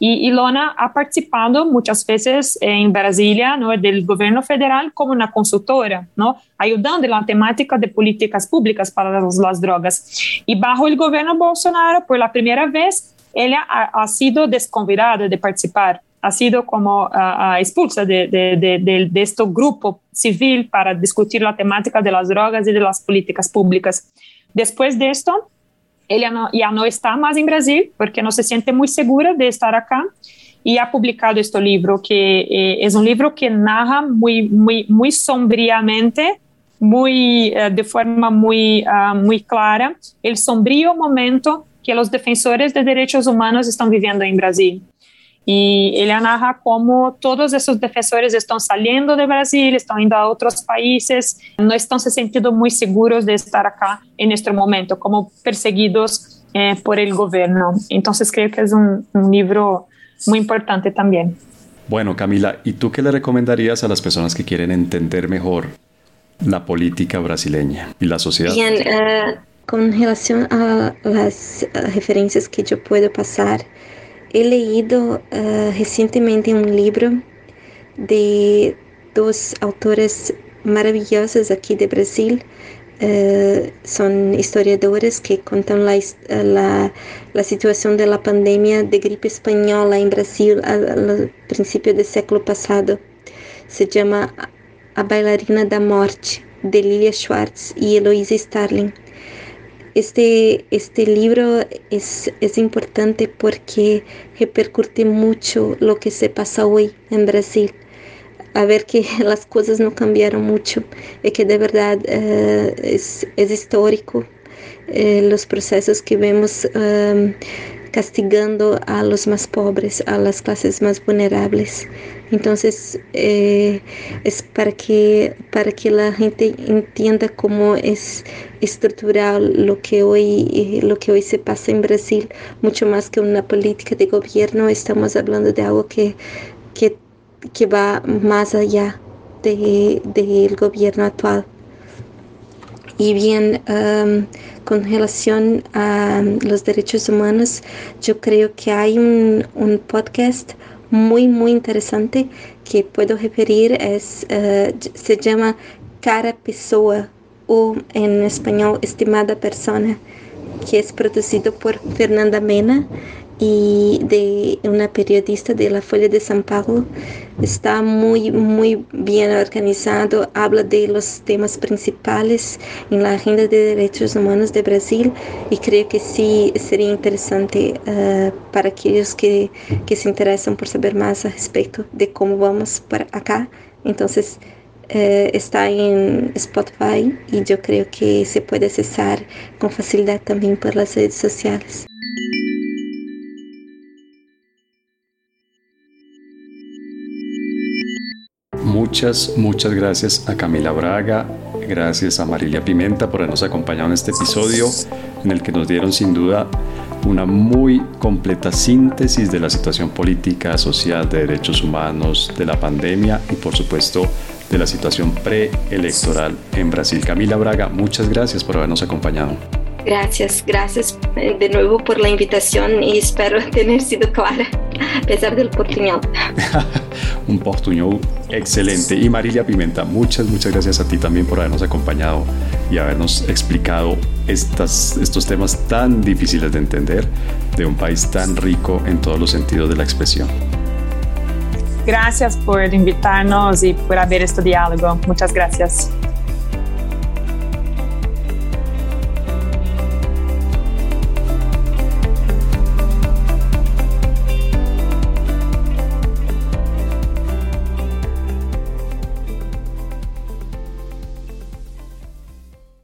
Y Ilona ha participado muchas veces en Brasilia, ¿no? del gobierno federal, como una consultora, ¿no? ayudando en la temática de políticas públicas para las, drogas. Y bajo el gobierno Bolsonaro, por la primera vez, ella ha, sido desconvidada de participar, ha sido como uh, expulsa de, este grupo civil para discutir la temática de las drogas y de las políticas públicas. Después de esto, ella ya no está más en Brasil porque no se siente muy segura de estar acá y ha publicado este libro que eh, es un libro que narra muy, muy, muy sombríamente, muy, uh, de forma muy, uh, muy clara, el sombrío momento que los defensores de derechos humanos están viviendo en Brasil. Y ella narra cómo todos esos defensores están saliendo de Brasil, están yendo a otros países, no están se sintiendo muy seguros de estar acá en este momento, como perseguidos eh, por el gobierno. Entonces creo que es un, un libro muy importante también. Bueno, Camila, ¿y tú qué le recomendarías a las personas que quieren entender mejor la política brasileña y la sociedad? Bien, uh, con relación a las referencias que yo puedo pasar, he leído uh, recientemente un libro de dos autores maravillosos aquí de Brasil. Uh, historiadores que cuentan la, la, la, situación pandemia de gripe española en Brasil al, principio del século pasado. Se llama A Bailarina da Morte, de Lilia Schwartz y Eloise Starling. Este, este libro es, es importante porque repercute mucho lo que se pasa hoy en Brasil. A ver que [laughs] las cosas no cambiaron mucho y que de verdad uh, es, es, histórico uh, los procesos que vemos uh, castigando a los más pobres, a las clases más vulnerables. Entonces, eh, es para que, para que la gente entienda cómo es estructural lo que, hoy, lo que hoy se pasa en Brasil, mucho más que una política de gobierno, estamos hablando de algo que, que, que va más allá del de, gobierno actual. Y bien, con relación a los derechos humanos, yo creo que hay un, un podcast muy, muy interesante que puedo referir es, uh, se llama Cara Pessoa o en español Estimada Persona, que es producido por Fernanda Mena y de una periodista de la Folha de São Paulo. Está muy, muy bien organizado, habla de los temas principales en la agenda de derechos humanos de Brasil y creo que sí sería interesante uh, para aquellos que, que se interesan por saber más al respecto de cómo vamos para acá. Entonces, Uh, está en Spotify y yo creo que se puede accesar con facilidad también por las redes sociales. Muchas, muchas gracias a Camila Braga, gracias a Marilia Pimenta por habernos acompañado en este episodio en el que nos dieron sin duda una muy completa síntesis de la situación política, social, de derechos humanos, de la pandemia y por supuesto de la situación preelectoral en Brasil. Camila Braga, muchas gracias por habernos acompañado. Gracias, gracias eh, de nuevo por la invitación y espero [laughs] tener sido clara a pesar del portuñol. [laughs] Un portuñol excelente. Y Marilia Pimenta, muchas, muchas gracias a ti también por habernos acompañado y habernos explicado estas, estos temas tan difíciles de entender de un país tan rico en todos los sentidos de la expresión. Gracias por invitarnos y por haber este diálogo. Muchas gracias.